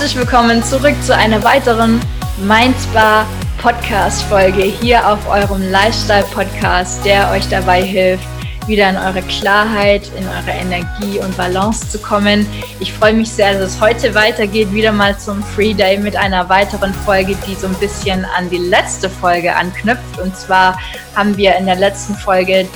Herzlich willkommen zurück zu einer weiteren Mindspa Podcast Folge hier auf eurem Lifestyle Podcast, der euch dabei hilft, wieder in eure Klarheit, in eure Energie und Balance zu kommen. Ich freue mich sehr, dass es heute weitergeht, wieder mal zum Free Day mit einer weiteren Folge, die so ein bisschen an die letzte Folge anknüpft. Und zwar haben wir in der letzten Folge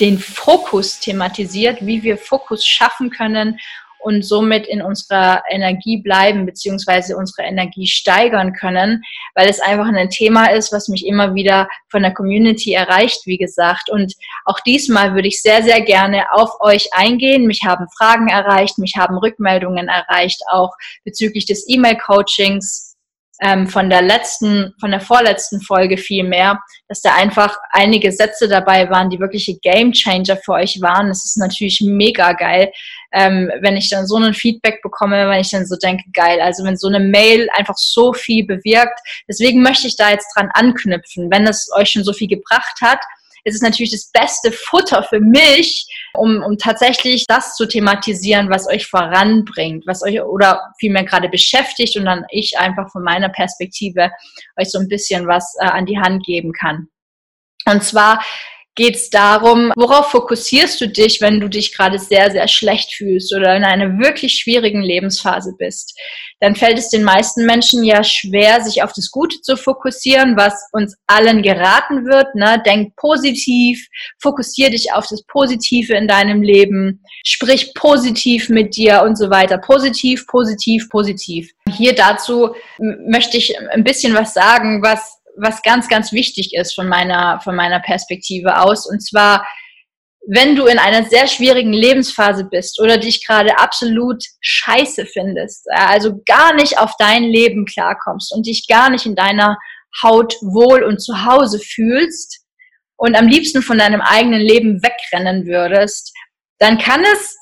den Fokus thematisiert, wie wir Fokus schaffen können und somit in unserer Energie bleiben beziehungsweise unsere Energie steigern können, weil es einfach ein Thema ist, was mich immer wieder von der Community erreicht, wie gesagt. Und auch diesmal würde ich sehr, sehr gerne auf euch eingehen. Mich haben Fragen erreicht, mich haben Rückmeldungen erreicht, auch bezüglich des E-Mail-Coachings ähm, von der letzten, von der vorletzten Folge viel mehr, dass da einfach einige Sätze dabei waren, die wirkliche Game Changer für euch waren. Das ist natürlich mega geil, ähm, wenn ich dann so ein Feedback bekomme, wenn ich dann so denke, geil, also wenn so eine Mail einfach so viel bewirkt. Deswegen möchte ich da jetzt dran anknüpfen. Wenn es euch schon so viel gebracht hat, ist es natürlich das beste Futter für mich, um, um tatsächlich das zu thematisieren, was euch voranbringt, was euch oder vielmehr gerade beschäftigt und dann ich einfach von meiner Perspektive euch so ein bisschen was äh, an die Hand geben kann. Und zwar geht es darum, worauf fokussierst du dich, wenn du dich gerade sehr, sehr schlecht fühlst oder in einer wirklich schwierigen Lebensphase bist. Dann fällt es den meisten Menschen ja schwer, sich auf das Gute zu fokussieren, was uns allen geraten wird. Ne? Denk positiv, fokussier dich auf das Positive in deinem Leben, sprich positiv mit dir und so weiter. Positiv, positiv, positiv. Hier dazu möchte ich ein bisschen was sagen, was was ganz, ganz wichtig ist von meiner, von meiner Perspektive aus. Und zwar, wenn du in einer sehr schwierigen Lebensphase bist oder dich gerade absolut scheiße findest, also gar nicht auf dein Leben klarkommst und dich gar nicht in deiner Haut wohl und zu Hause fühlst und am liebsten von deinem eigenen Leben wegrennen würdest, dann kann es,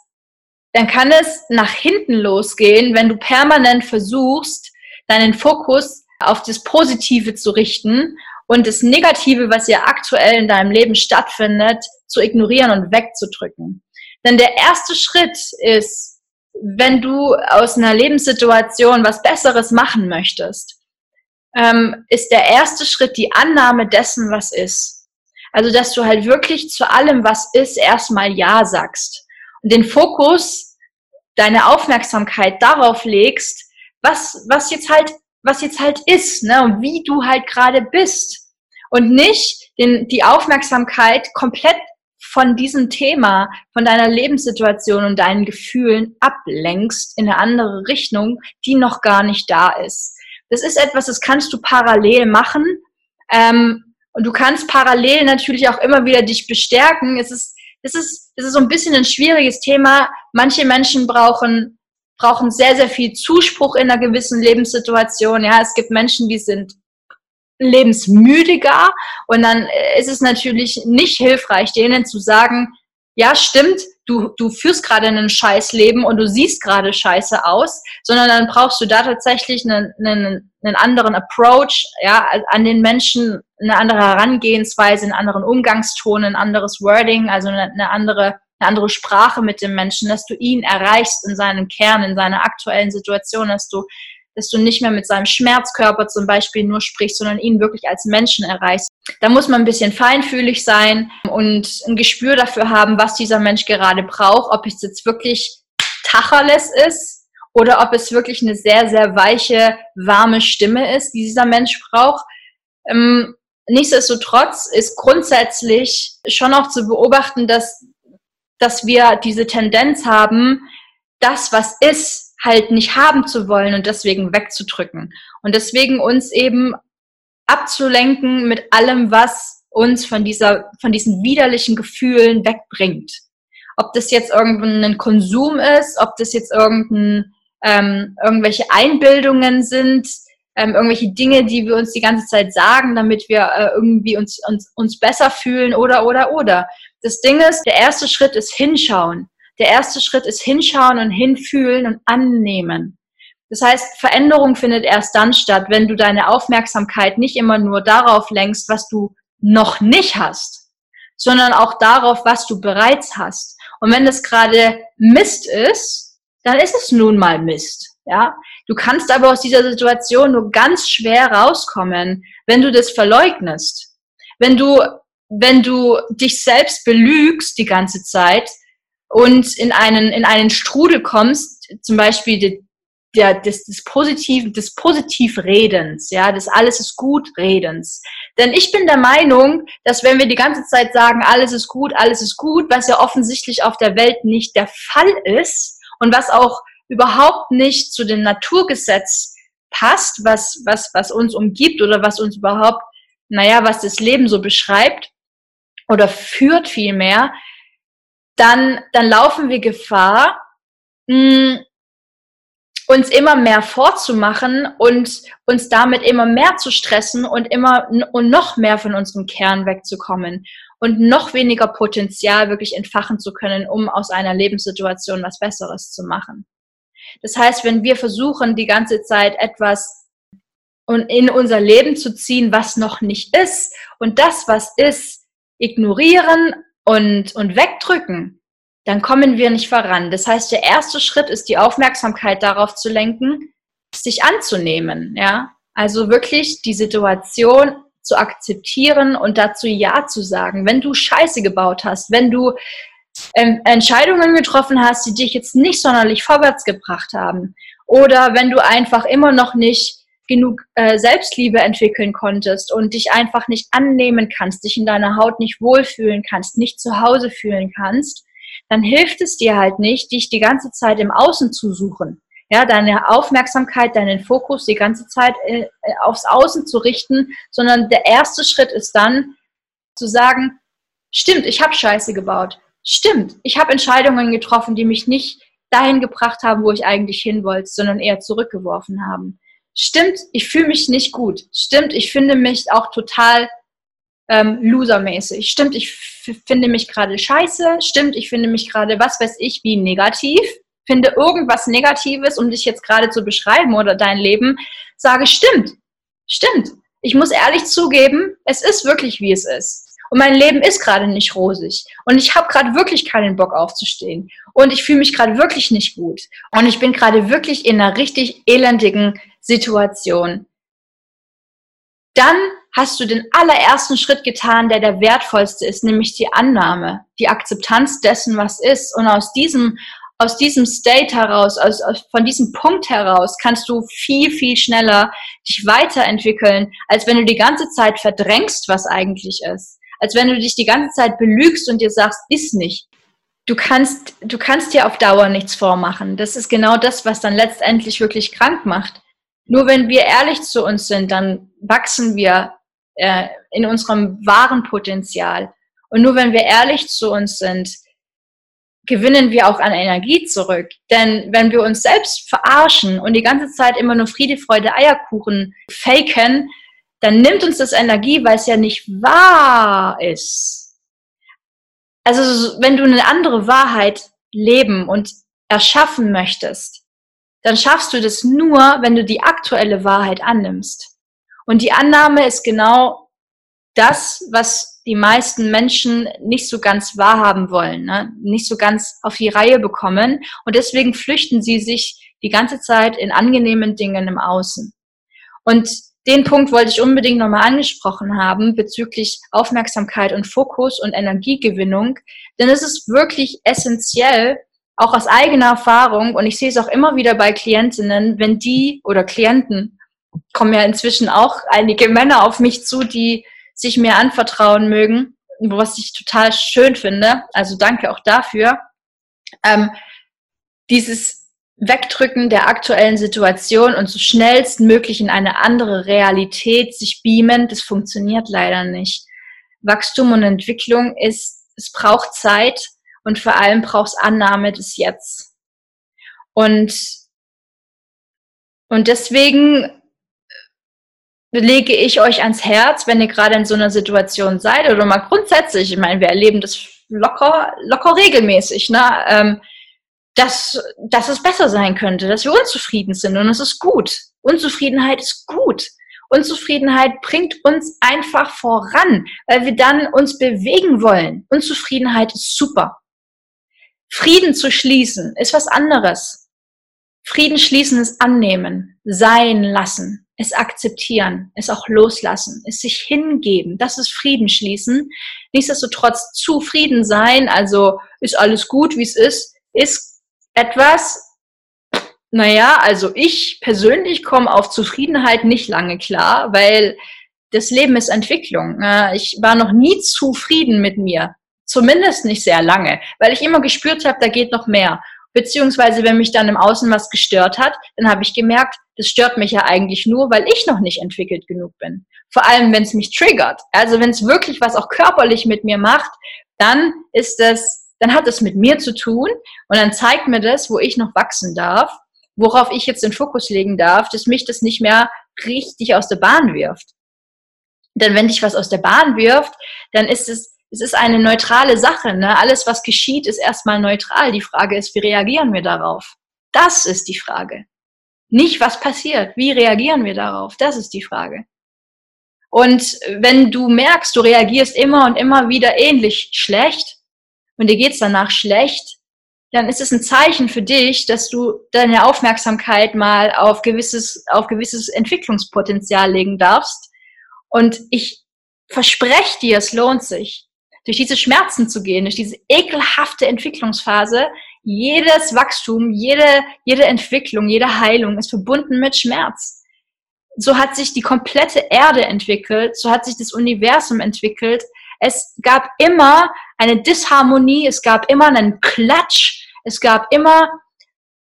dann kann es nach hinten losgehen, wenn du permanent versuchst, deinen Fokus auf das Positive zu richten und das Negative, was ja aktuell in deinem Leben stattfindet, zu ignorieren und wegzudrücken. Denn der erste Schritt ist, wenn du aus einer Lebenssituation was Besseres machen möchtest, ähm, ist der erste Schritt die Annahme dessen, was ist. Also, dass du halt wirklich zu allem, was ist, erstmal Ja sagst. Und den Fokus, deine Aufmerksamkeit darauf legst, was, was jetzt halt was jetzt halt ist, ne, und wie du halt gerade bist. Und nicht den, die Aufmerksamkeit komplett von diesem Thema, von deiner Lebenssituation und deinen Gefühlen ablenkst in eine andere Richtung, die noch gar nicht da ist. Das ist etwas, das kannst du parallel machen. Ähm, und du kannst parallel natürlich auch immer wieder dich bestärken. Es ist, es ist, es ist so ein bisschen ein schwieriges Thema. Manche Menschen brauchen brauchen sehr, sehr viel Zuspruch in einer gewissen Lebenssituation. Ja, es gibt Menschen, die sind lebensmüdiger und dann ist es natürlich nicht hilfreich, denen zu sagen, ja, stimmt, du, du führst gerade ein Scheißleben und du siehst gerade scheiße aus, sondern dann brauchst du da tatsächlich einen, einen, einen anderen Approach, ja, an den Menschen, eine andere Herangehensweise, einen anderen Umgangston, ein anderes Wording, also eine, eine andere eine andere Sprache mit dem Menschen, dass du ihn erreichst in seinem Kern, in seiner aktuellen Situation, dass du, dass du nicht mehr mit seinem Schmerzkörper zum Beispiel nur sprichst, sondern ihn wirklich als Menschen erreichst. Da muss man ein bisschen feinfühlig sein und ein Gespür dafür haben, was dieser Mensch gerade braucht, ob es jetzt wirklich Tacheles ist oder ob es wirklich eine sehr, sehr weiche, warme Stimme ist, die dieser Mensch braucht. Ähm, nichtsdestotrotz ist grundsätzlich schon auch zu beobachten, dass dass wir diese Tendenz haben, das, was ist, halt nicht haben zu wollen und deswegen wegzudrücken. Und deswegen uns eben abzulenken mit allem, was uns von dieser, von diesen widerlichen Gefühlen wegbringt. Ob das jetzt irgendein Konsum ist, ob das jetzt irgendein, ähm, irgendwelche Einbildungen sind, ähm, irgendwelche Dinge, die wir uns die ganze Zeit sagen, damit wir äh, irgendwie uns, uns, uns besser fühlen oder, oder, oder. Das Ding ist, der erste Schritt ist hinschauen. Der erste Schritt ist hinschauen und hinfühlen und annehmen. Das heißt, Veränderung findet erst dann statt, wenn du deine Aufmerksamkeit nicht immer nur darauf lenkst, was du noch nicht hast, sondern auch darauf, was du bereits hast. Und wenn das gerade Mist ist, dann ist es nun mal Mist. Ja, du kannst aber aus dieser Situation nur ganz schwer rauskommen, wenn du das verleugnest. Wenn du, wenn du dich selbst belügst die ganze Zeit und in einen, in einen Strudel kommst, zum Beispiel die, der, des, des Positiv, des Positivredens, ja, des alles ist gut Redens. Denn ich bin der Meinung, dass wenn wir die ganze Zeit sagen, alles ist gut, alles ist gut, was ja offensichtlich auf der Welt nicht der Fall ist und was auch überhaupt nicht zu dem Naturgesetz passt, was, was, was uns umgibt oder was uns überhaupt, naja, was das Leben so beschreibt oder führt vielmehr, dann, dann laufen wir Gefahr, mh, uns immer mehr vorzumachen und uns damit immer mehr zu stressen und immer und noch mehr von unserem Kern wegzukommen und noch weniger Potenzial wirklich entfachen zu können, um aus einer Lebenssituation was Besseres zu machen. Das heißt, wenn wir versuchen, die ganze Zeit etwas in unser Leben zu ziehen, was noch nicht ist, und das, was ist, ignorieren und, und wegdrücken, dann kommen wir nicht voran. Das heißt, der erste Schritt ist, die Aufmerksamkeit darauf zu lenken, sich anzunehmen, ja. Also wirklich die Situation zu akzeptieren und dazu Ja zu sagen. Wenn du Scheiße gebaut hast, wenn du ähm, Entscheidungen getroffen hast, die dich jetzt nicht sonderlich vorwärts gebracht haben, oder wenn du einfach immer noch nicht genug äh, Selbstliebe entwickeln konntest und dich einfach nicht annehmen kannst, dich in deiner Haut nicht wohlfühlen kannst, nicht zu Hause fühlen kannst, dann hilft es dir halt nicht, dich die ganze Zeit im Außen zu suchen. Ja, deine Aufmerksamkeit, deinen Fokus die ganze Zeit äh, äh, aufs Außen zu richten, sondern der erste Schritt ist dann zu sagen, stimmt, ich habe Scheiße gebaut. Stimmt, ich habe Entscheidungen getroffen, die mich nicht dahin gebracht haben, wo ich eigentlich hin wollte, sondern eher zurückgeworfen haben. Stimmt, ich fühle mich nicht gut. Stimmt, ich finde mich auch total ähm, losermäßig. Stimmt, ich finde mich gerade scheiße. Stimmt, ich finde mich gerade, was weiß ich, wie negativ. Finde irgendwas Negatives, um dich jetzt gerade zu beschreiben oder dein Leben. Sage, stimmt, stimmt. Ich muss ehrlich zugeben, es ist wirklich, wie es ist. Und mein Leben ist gerade nicht rosig. Und ich habe gerade wirklich keinen Bock aufzustehen. Und ich fühle mich gerade wirklich nicht gut. Und ich bin gerade wirklich in einer richtig elendigen Situation. Dann hast du den allerersten Schritt getan, der der wertvollste ist, nämlich die Annahme, die Akzeptanz dessen, was ist. Und aus diesem, aus diesem State heraus, aus, aus, von diesem Punkt heraus, kannst du viel, viel schneller dich weiterentwickeln, als wenn du die ganze Zeit verdrängst, was eigentlich ist. Als wenn du dich die ganze Zeit belügst und dir sagst, ist nicht. Du kannst, du kannst dir auf Dauer nichts vormachen. Das ist genau das, was dann letztendlich wirklich krank macht. Nur wenn wir ehrlich zu uns sind, dann wachsen wir äh, in unserem wahren Potenzial. Und nur wenn wir ehrlich zu uns sind, gewinnen wir auch an Energie zurück. Denn wenn wir uns selbst verarschen und die ganze Zeit immer nur Friede, Freude, Eierkuchen faken, dann nimmt uns das Energie, weil es ja nicht wahr ist. Also wenn du eine andere Wahrheit leben und erschaffen möchtest, dann schaffst du das nur, wenn du die aktuelle Wahrheit annimmst. Und die Annahme ist genau das, was die meisten Menschen nicht so ganz wahrhaben wollen, ne? nicht so ganz auf die Reihe bekommen. Und deswegen flüchten sie sich die ganze Zeit in angenehmen Dingen im Außen. Und den Punkt wollte ich unbedingt nochmal angesprochen haben bezüglich Aufmerksamkeit und Fokus und Energiegewinnung. Denn es ist wirklich essentiell, auch aus eigener Erfahrung, und ich sehe es auch immer wieder bei Klientinnen, wenn die oder Klienten kommen ja inzwischen auch einige Männer auf mich zu, die sich mir anvertrauen mögen, was ich total schön finde. Also danke auch dafür. Ähm, dieses Wegdrücken der aktuellen Situation und so schnellstmöglich in eine andere Realität sich beamen, das funktioniert leider nicht. Wachstum und Entwicklung ist, es braucht Zeit und vor allem braucht es Annahme des Jetzt. Und, und deswegen lege ich euch ans Herz, wenn ihr gerade in so einer Situation seid oder mal grundsätzlich, ich meine, wir erleben das locker, locker regelmäßig, ne? Ähm, dass, dass es besser sein könnte, dass wir unzufrieden sind und es ist gut. Unzufriedenheit ist gut. Unzufriedenheit bringt uns einfach voran, weil wir dann uns bewegen wollen. Unzufriedenheit ist super. Frieden zu schließen ist was anderes. Frieden schließen ist annehmen, sein lassen, es akzeptieren, es auch loslassen, es sich hingeben. Das ist Frieden schließen. Nichtsdestotrotz zufrieden sein, also ist alles gut, wie es ist, ist etwas, naja, also ich persönlich komme auf Zufriedenheit nicht lange klar, weil das Leben ist Entwicklung. Ich war noch nie zufrieden mit mir. Zumindest nicht sehr lange, weil ich immer gespürt habe, da geht noch mehr. Beziehungsweise, wenn mich dann im Außen was gestört hat, dann habe ich gemerkt, das stört mich ja eigentlich nur, weil ich noch nicht entwickelt genug bin. Vor allem, wenn es mich triggert. Also wenn es wirklich was auch körperlich mit mir macht, dann ist das, dann hat es mit mir zu tun und dann zeigt mir das, wo ich noch wachsen darf, worauf ich jetzt den Fokus legen darf, dass mich das nicht mehr richtig aus der Bahn wirft. Denn wenn dich was aus der Bahn wirft, dann ist es es ist eine neutrale Sache. Ne? Alles, was geschieht, ist erstmal neutral. Die Frage ist, wie reagieren wir darauf? Das ist die Frage. Nicht, was passiert. Wie reagieren wir darauf? Das ist die Frage. Und wenn du merkst, du reagierst immer und immer wieder ähnlich schlecht und dir geht's danach schlecht, dann ist es ein Zeichen für dich, dass du deine Aufmerksamkeit mal auf gewisses, auf gewisses Entwicklungspotenzial legen darfst. Und ich verspreche dir, es lohnt sich durch diese Schmerzen zu gehen, durch diese ekelhafte Entwicklungsphase, jedes Wachstum, jede, jede Entwicklung, jede Heilung ist verbunden mit Schmerz. So hat sich die komplette Erde entwickelt, so hat sich das Universum entwickelt. Es gab immer eine Disharmonie, es gab immer einen Klatsch, es gab immer,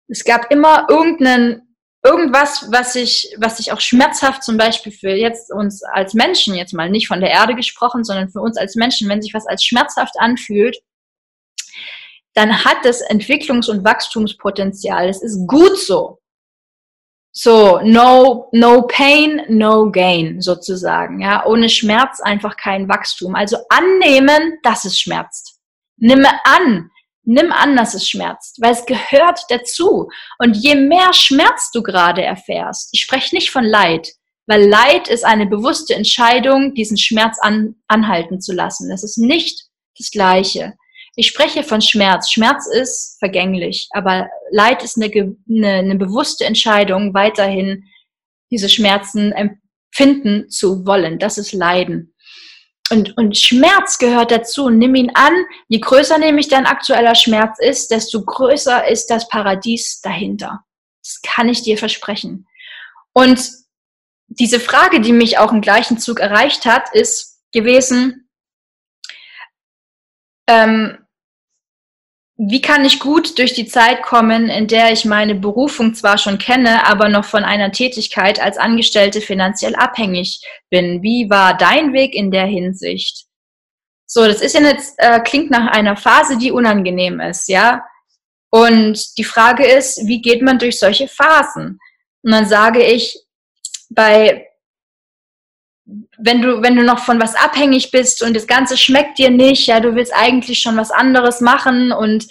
es gab immer irgendeinen irgendwas, was sich, was sich auch schmerzhaft zum Beispiel für jetzt uns als Menschen, jetzt mal nicht von der Erde gesprochen, sondern für uns als Menschen, wenn sich was als schmerzhaft anfühlt, dann hat das Entwicklungs- und Wachstumspotenzial. Es ist gut so. So, no, no pain, no gain, sozusagen. Ja, ohne Schmerz einfach kein Wachstum. Also annehmen, dass es schmerzt. Nimme an, Nimm an, dass es schmerzt, weil es gehört dazu. Und je mehr Schmerz du gerade erfährst, ich spreche nicht von Leid, weil Leid ist eine bewusste Entscheidung, diesen Schmerz an, anhalten zu lassen. Das ist nicht das Gleiche. Ich spreche von Schmerz. Schmerz ist vergänglich, aber Leid ist eine, eine, eine bewusste Entscheidung, weiterhin diese Schmerzen empfinden zu wollen. Das ist Leiden und, und Schmerz gehört dazu. Nimm ihn an. Je größer nämlich dein aktueller Schmerz ist, desto größer ist das Paradies dahinter. Das kann ich dir versprechen. Und diese Frage, die mich auch im gleichen Zug erreicht hat, ist gewesen, ähm, wie kann ich gut durch die Zeit kommen, in der ich meine Berufung zwar schon kenne, aber noch von einer Tätigkeit als Angestellte finanziell abhängig bin? Wie war dein Weg in der Hinsicht? So, das ist ja jetzt, äh, klingt nach einer Phase, die unangenehm ist, ja? Und die Frage ist, wie geht man durch solche Phasen? Und dann sage ich, bei, wenn du, wenn du noch von was abhängig bist und das Ganze schmeckt dir nicht, ja, du willst eigentlich schon was anderes machen und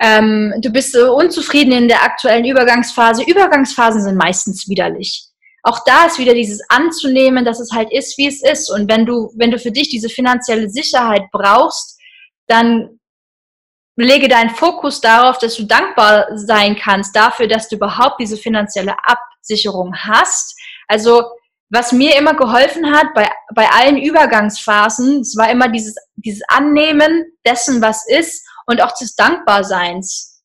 ähm, du bist so unzufrieden in der aktuellen Übergangsphase. Übergangsphasen sind meistens widerlich. Auch da ist wieder dieses anzunehmen, dass es halt ist, wie es ist. Und wenn du, wenn du für dich diese finanzielle Sicherheit brauchst, dann lege deinen Fokus darauf, dass du dankbar sein kannst dafür, dass du überhaupt diese finanzielle Absicherung hast. Also was mir immer geholfen hat bei, bei allen Übergangsphasen, es war immer dieses, dieses Annehmen dessen, was ist und auch des Dankbarseins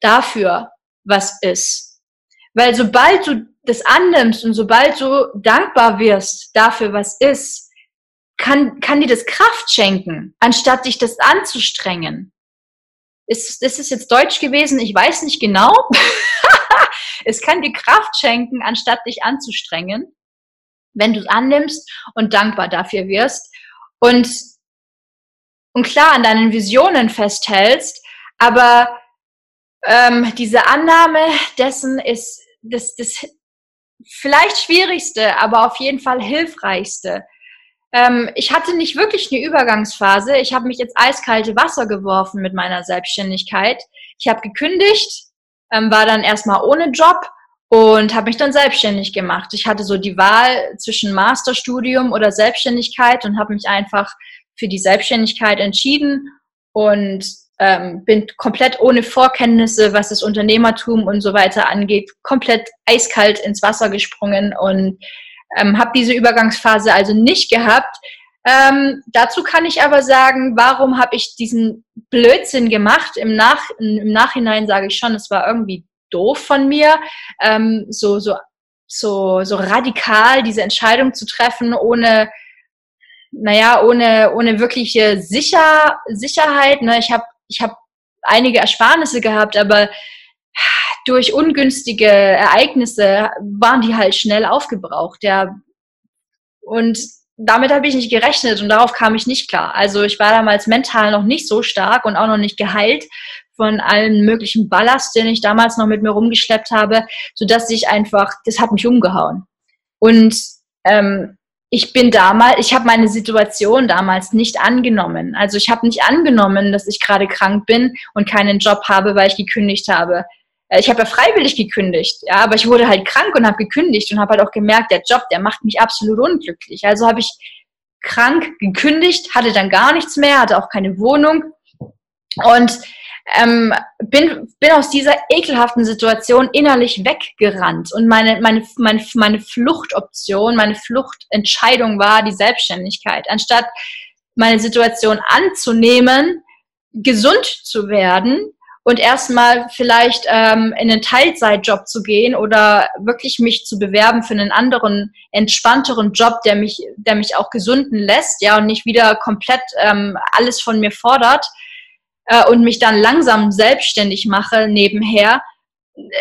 dafür, was ist. Weil sobald du das annimmst und sobald du dankbar wirst dafür, was ist, kann, kann dir das Kraft schenken, anstatt dich das anzustrengen. Ist, ist es jetzt Deutsch gewesen? Ich weiß nicht genau. es kann dir Kraft schenken, anstatt dich anzustrengen wenn du es annimmst und dankbar dafür wirst und, und klar an deinen Visionen festhältst, aber ähm, diese Annahme dessen ist das, das vielleicht schwierigste, aber auf jeden Fall hilfreichste. Ähm, ich hatte nicht wirklich eine Übergangsphase. Ich habe mich ins eiskalte Wasser geworfen mit meiner Selbstständigkeit. Ich habe gekündigt, ähm, war dann erstmal ohne Job und habe mich dann selbstständig gemacht. Ich hatte so die Wahl zwischen Masterstudium oder Selbstständigkeit und habe mich einfach für die Selbstständigkeit entschieden und ähm, bin komplett ohne Vorkenntnisse, was das Unternehmertum und so weiter angeht, komplett eiskalt ins Wasser gesprungen und ähm, habe diese Übergangsphase also nicht gehabt. Ähm, dazu kann ich aber sagen, warum habe ich diesen Blödsinn gemacht? Im, Nach im Nachhinein sage ich schon, es war irgendwie doof von mir, ähm, so, so, so, so radikal diese Entscheidung zu treffen, ohne, naja, ohne, ohne wirkliche Sicher Sicherheit. Ne? Ich habe ich hab einige Ersparnisse gehabt, aber durch ungünstige Ereignisse waren die halt schnell aufgebraucht. Ja. Und damit habe ich nicht gerechnet und darauf kam ich nicht klar. Also ich war damals mental noch nicht so stark und auch noch nicht geheilt von allen möglichen Ballast, den ich damals noch mit mir rumgeschleppt habe, so dass ich einfach, das hat mich umgehauen. Und ähm, ich bin damals, ich habe meine Situation damals nicht angenommen. Also ich habe nicht angenommen, dass ich gerade krank bin und keinen Job habe, weil ich gekündigt habe. Äh, ich habe ja freiwillig gekündigt, ja, aber ich wurde halt krank und habe gekündigt und habe halt auch gemerkt, der Job, der macht mich absolut unglücklich. Also habe ich krank gekündigt, hatte dann gar nichts mehr, hatte auch keine Wohnung und ähm, bin, bin aus dieser ekelhaften Situation innerlich weggerannt. Und meine, meine, meine, meine Fluchtoption, meine Fluchtentscheidung war die Selbstständigkeit. Anstatt meine Situation anzunehmen, gesund zu werden und erstmal vielleicht ähm, in einen Teilzeitjob zu gehen oder wirklich mich zu bewerben für einen anderen, entspannteren Job, der mich, der mich auch gesunden lässt, ja, und nicht wieder komplett ähm, alles von mir fordert äh, und mich dann langsam selbstständig mache nebenher,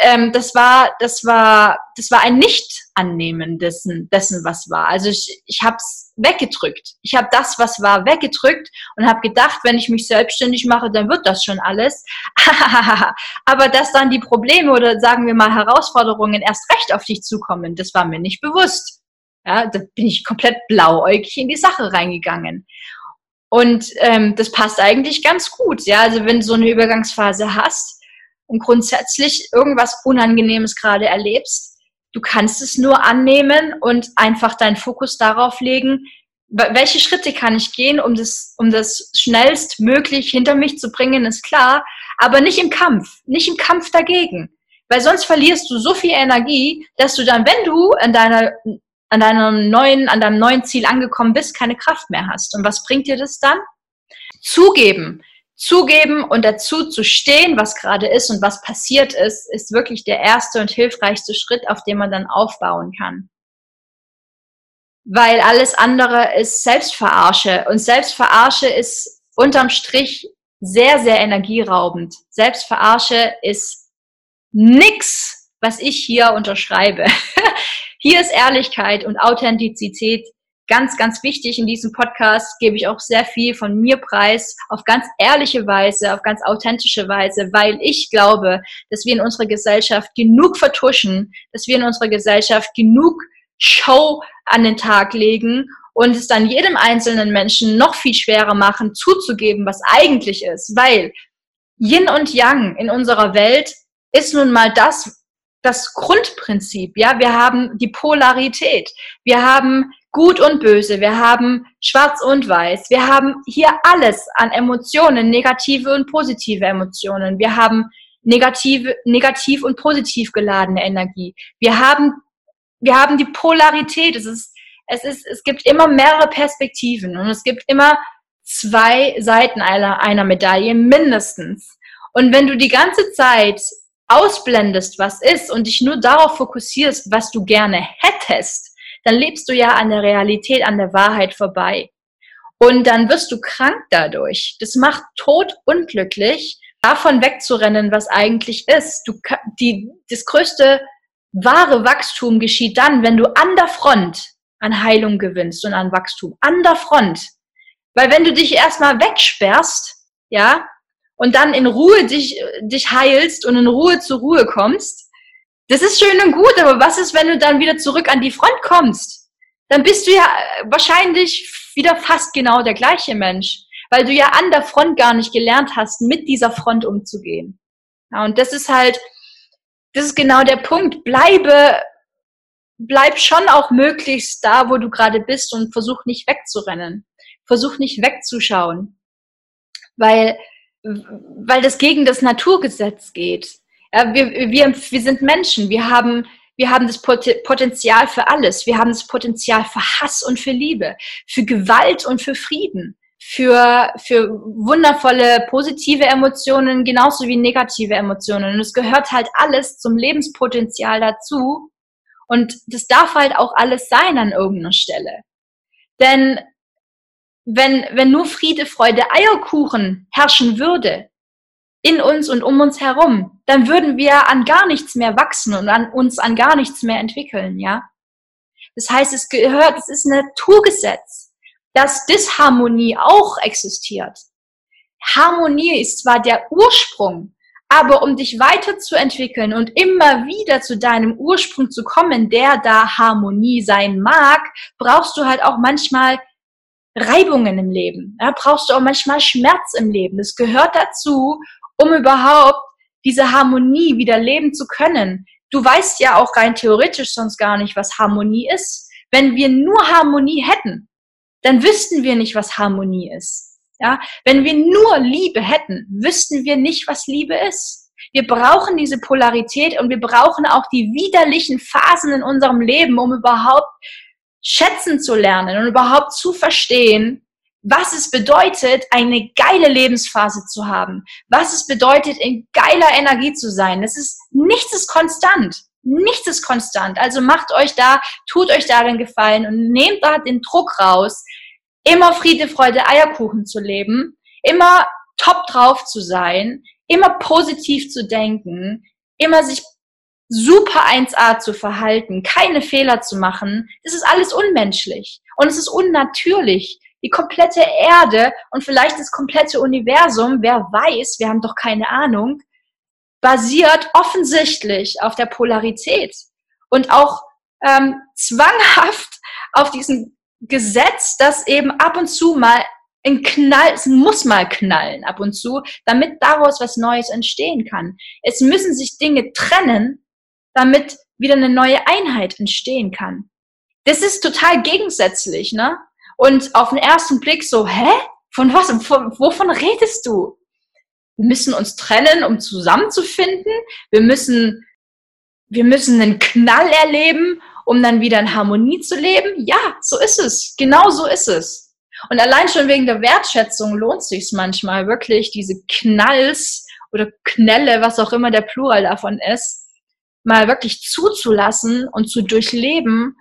ähm, das war, das war, das war ein Nicht-Annehmen dessen, dessen, was war. Also ich, ich habe es weggedrückt. Ich habe das, was war, weggedrückt und habe gedacht, wenn ich mich selbstständig mache, dann wird das schon alles. Aber dass dann die Probleme oder sagen wir mal Herausforderungen erst recht auf dich zukommen, das war mir nicht bewusst. Ja, da bin ich komplett blauäugig in die Sache reingegangen. Und ähm, das passt eigentlich ganz gut. Ja, also wenn du so eine Übergangsphase hast, und grundsätzlich irgendwas Unangenehmes gerade erlebst, du kannst es nur annehmen und einfach deinen Fokus darauf legen, welche Schritte kann ich gehen, um das, um das schnellstmöglich hinter mich zu bringen, ist klar, aber nicht im Kampf, nicht im Kampf dagegen. Weil sonst verlierst du so viel Energie, dass du dann, wenn du an deiner, an deinem neuen, an deinem neuen Ziel angekommen bist, keine Kraft mehr hast. Und was bringt dir das dann? Zugeben, zugeben und dazu zu stehen, was gerade ist und was passiert ist, ist wirklich der erste und hilfreichste Schritt, auf dem man dann aufbauen kann. Weil alles andere ist Selbstverarsche und Selbstverarsche ist unterm Strich sehr, sehr energieraubend. Selbstverarsche ist nix, was ich hier unterschreibe. hier ist Ehrlichkeit und Authentizität ganz, ganz wichtig. In diesem Podcast gebe ich auch sehr viel von mir preis, auf ganz ehrliche Weise, auf ganz authentische Weise, weil ich glaube, dass wir in unserer Gesellschaft genug vertuschen, dass wir in unserer Gesellschaft genug Show an den Tag legen und es dann jedem einzelnen Menschen noch viel schwerer machen, zuzugeben, was eigentlich ist. Weil Yin und Yang in unserer Welt ist nun mal das, das Grundprinzip. Ja, wir haben die Polarität. Wir haben Gut und Böse, wir haben Schwarz und Weiß, wir haben hier alles an Emotionen, negative und positive Emotionen. Wir haben negative, negativ und positiv geladene Energie. Wir haben, wir haben die Polarität. Es ist, es ist, es gibt immer mehrere Perspektiven und es gibt immer zwei Seiten einer, einer Medaille mindestens. Und wenn du die ganze Zeit ausblendest, was ist und dich nur darauf fokussierst, was du gerne hättest, dann lebst du ja an der Realität, an der Wahrheit vorbei. Und dann wirst du krank dadurch. Das macht tot unglücklich, davon wegzurennen, was eigentlich ist. Du, die, das größte wahre Wachstum geschieht dann, wenn du an der Front an Heilung gewinnst und an Wachstum. An der Front. Weil wenn du dich erstmal wegsperrst, ja, und dann in Ruhe dich, dich heilst und in Ruhe zur Ruhe kommst, das ist schön und gut, aber was ist, wenn du dann wieder zurück an die Front kommst? Dann bist du ja wahrscheinlich wieder fast genau der gleiche Mensch, weil du ja an der Front gar nicht gelernt hast, mit dieser Front umzugehen. Ja, und das ist halt, das ist genau der Punkt. Bleibe, bleib schon auch möglichst da, wo du gerade bist und versuch nicht wegzurennen. Versuch nicht wegzuschauen. Weil weil das gegen das Naturgesetz geht. Ja, wir, wir, wir sind Menschen, wir haben, wir haben das Potenzial für alles. Wir haben das Potenzial für Hass und für Liebe, für Gewalt und für Frieden, für, für wundervolle positive Emotionen genauso wie negative Emotionen. Und es gehört halt alles zum Lebenspotenzial dazu. Und das darf halt auch alles sein an irgendeiner Stelle. Denn wenn, wenn nur Friede, Freude, Eierkuchen herrschen würde, in uns und um uns herum, dann würden wir an gar nichts mehr wachsen und an uns an gar nichts mehr entwickeln, ja? Das heißt, es gehört, es ist ein Naturgesetz, dass Disharmonie auch existiert. Harmonie ist zwar der Ursprung, aber um dich weiterzuentwickeln und immer wieder zu deinem Ursprung zu kommen, der da Harmonie sein mag, brauchst du halt auch manchmal Reibungen im Leben. Ja, brauchst du auch manchmal Schmerz im Leben. Das gehört dazu, um überhaupt diese Harmonie wieder leben zu können. Du weißt ja auch rein theoretisch sonst gar nicht, was Harmonie ist. Wenn wir nur Harmonie hätten, dann wüssten wir nicht, was Harmonie ist. Ja, wenn wir nur Liebe hätten, wüssten wir nicht, was Liebe ist. Wir brauchen diese Polarität und wir brauchen auch die widerlichen Phasen in unserem Leben, um überhaupt schätzen zu lernen und überhaupt zu verstehen, was es bedeutet, eine geile Lebensphase zu haben, was es bedeutet, in geiler Energie zu sein. Das ist, nichts ist konstant. Nichts ist konstant. Also macht euch da, tut euch darin Gefallen und nehmt da den Druck raus, immer Friede, Freude, Eierkuchen zu leben, immer top drauf zu sein, immer positiv zu denken, immer sich super 1A zu verhalten, keine Fehler zu machen. Das ist alles unmenschlich und es ist unnatürlich die komplette Erde und vielleicht das komplette Universum, wer weiß, wir haben doch keine Ahnung, basiert offensichtlich auf der Polarität und auch ähm, zwanghaft auf diesem Gesetz, dass eben ab und zu mal ein Knall, es muss mal knallen ab und zu, damit daraus was Neues entstehen kann. Es müssen sich Dinge trennen, damit wieder eine neue Einheit entstehen kann. Das ist total gegensätzlich, ne? Und auf den ersten Blick so, hä? Von was? Von, wovon redest du? Wir müssen uns trennen, um zusammenzufinden. Wir müssen, wir müssen einen Knall erleben, um dann wieder in Harmonie zu leben. Ja, so ist es. Genau so ist es. Und allein schon wegen der Wertschätzung lohnt sich manchmal wirklich, diese Knalls oder Knelle, was auch immer der Plural davon ist, mal wirklich zuzulassen und zu durchleben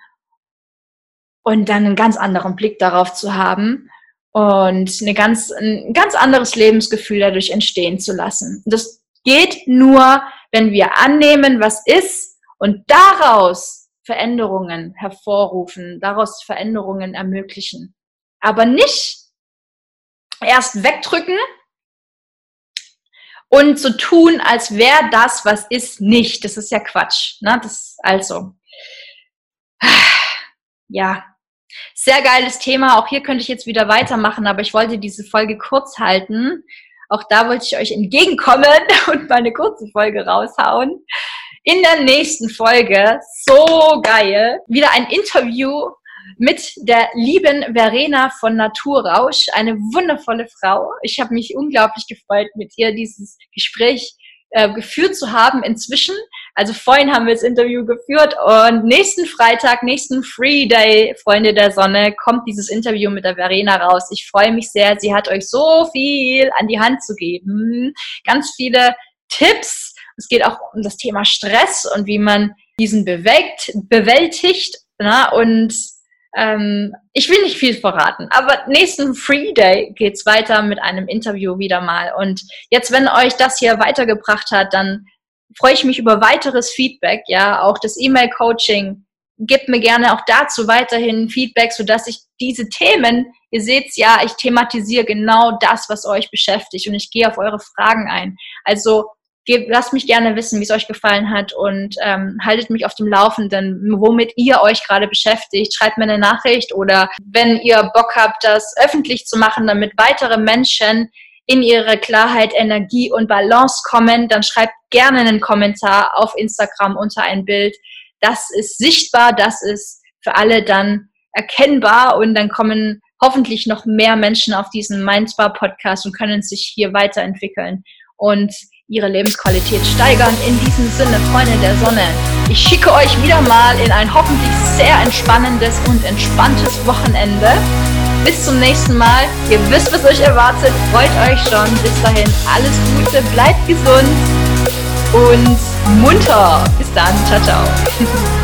und dann einen ganz anderen Blick darauf zu haben und eine ganz, ein ganz anderes Lebensgefühl dadurch entstehen zu lassen. das geht nur, wenn wir annehmen, was ist und daraus Veränderungen hervorrufen, daraus Veränderungen ermöglichen. Aber nicht erst wegdrücken und so tun, als wäre das, was ist, nicht. Das ist ja Quatsch. Ne? Das also ja, sehr geiles Thema. Auch hier könnte ich jetzt wieder weitermachen, aber ich wollte diese Folge kurz halten. Auch da wollte ich euch entgegenkommen und meine kurze Folge raushauen. In der nächsten Folge, so geil, wieder ein Interview mit der lieben Verena von Naturrausch, eine wundervolle Frau. Ich habe mich unglaublich gefreut, mit ihr dieses Gespräch äh, geführt zu haben inzwischen. Also vorhin haben wir das Interview geführt und nächsten Freitag, nächsten Free Day, Freunde der Sonne, kommt dieses Interview mit der Verena raus. Ich freue mich sehr. Sie hat euch so viel an die Hand zu geben. Ganz viele Tipps. Es geht auch um das Thema Stress und wie man diesen bewegt, bewältigt. Na, und ähm, ich will nicht viel verraten, aber nächsten Free Day geht's weiter mit einem Interview wieder mal. Und jetzt, wenn euch das hier weitergebracht hat, dann freue ich mich über weiteres Feedback, ja, auch das E-Mail-Coaching. Gebt mir gerne auch dazu weiterhin Feedback, sodass ich diese Themen, ihr seht's ja, ich thematisiere genau das, was euch beschäftigt und ich gehe auf eure Fragen ein. Also gebt, lasst mich gerne wissen, wie es euch gefallen hat und ähm, haltet mich auf dem Laufenden, womit ihr euch gerade beschäftigt. Schreibt mir eine Nachricht oder wenn ihr Bock habt, das öffentlich zu machen, damit weitere Menschen in ihre Klarheit, Energie und Balance kommen, dann schreibt gerne einen Kommentar auf Instagram unter ein Bild. Das ist sichtbar, das ist für alle dann erkennbar und dann kommen hoffentlich noch mehr Menschen auf diesen Mindspa Podcast und können sich hier weiterentwickeln und ihre Lebensqualität steigern. In diesem Sinne, Freunde der Sonne, ich schicke euch wieder mal in ein hoffentlich sehr entspannendes und entspanntes Wochenende. Bis zum nächsten Mal. Ihr wisst, was euch erwartet. Freut euch schon. Bis dahin alles Gute, bleibt gesund und munter. Bis dann. Ciao, ciao.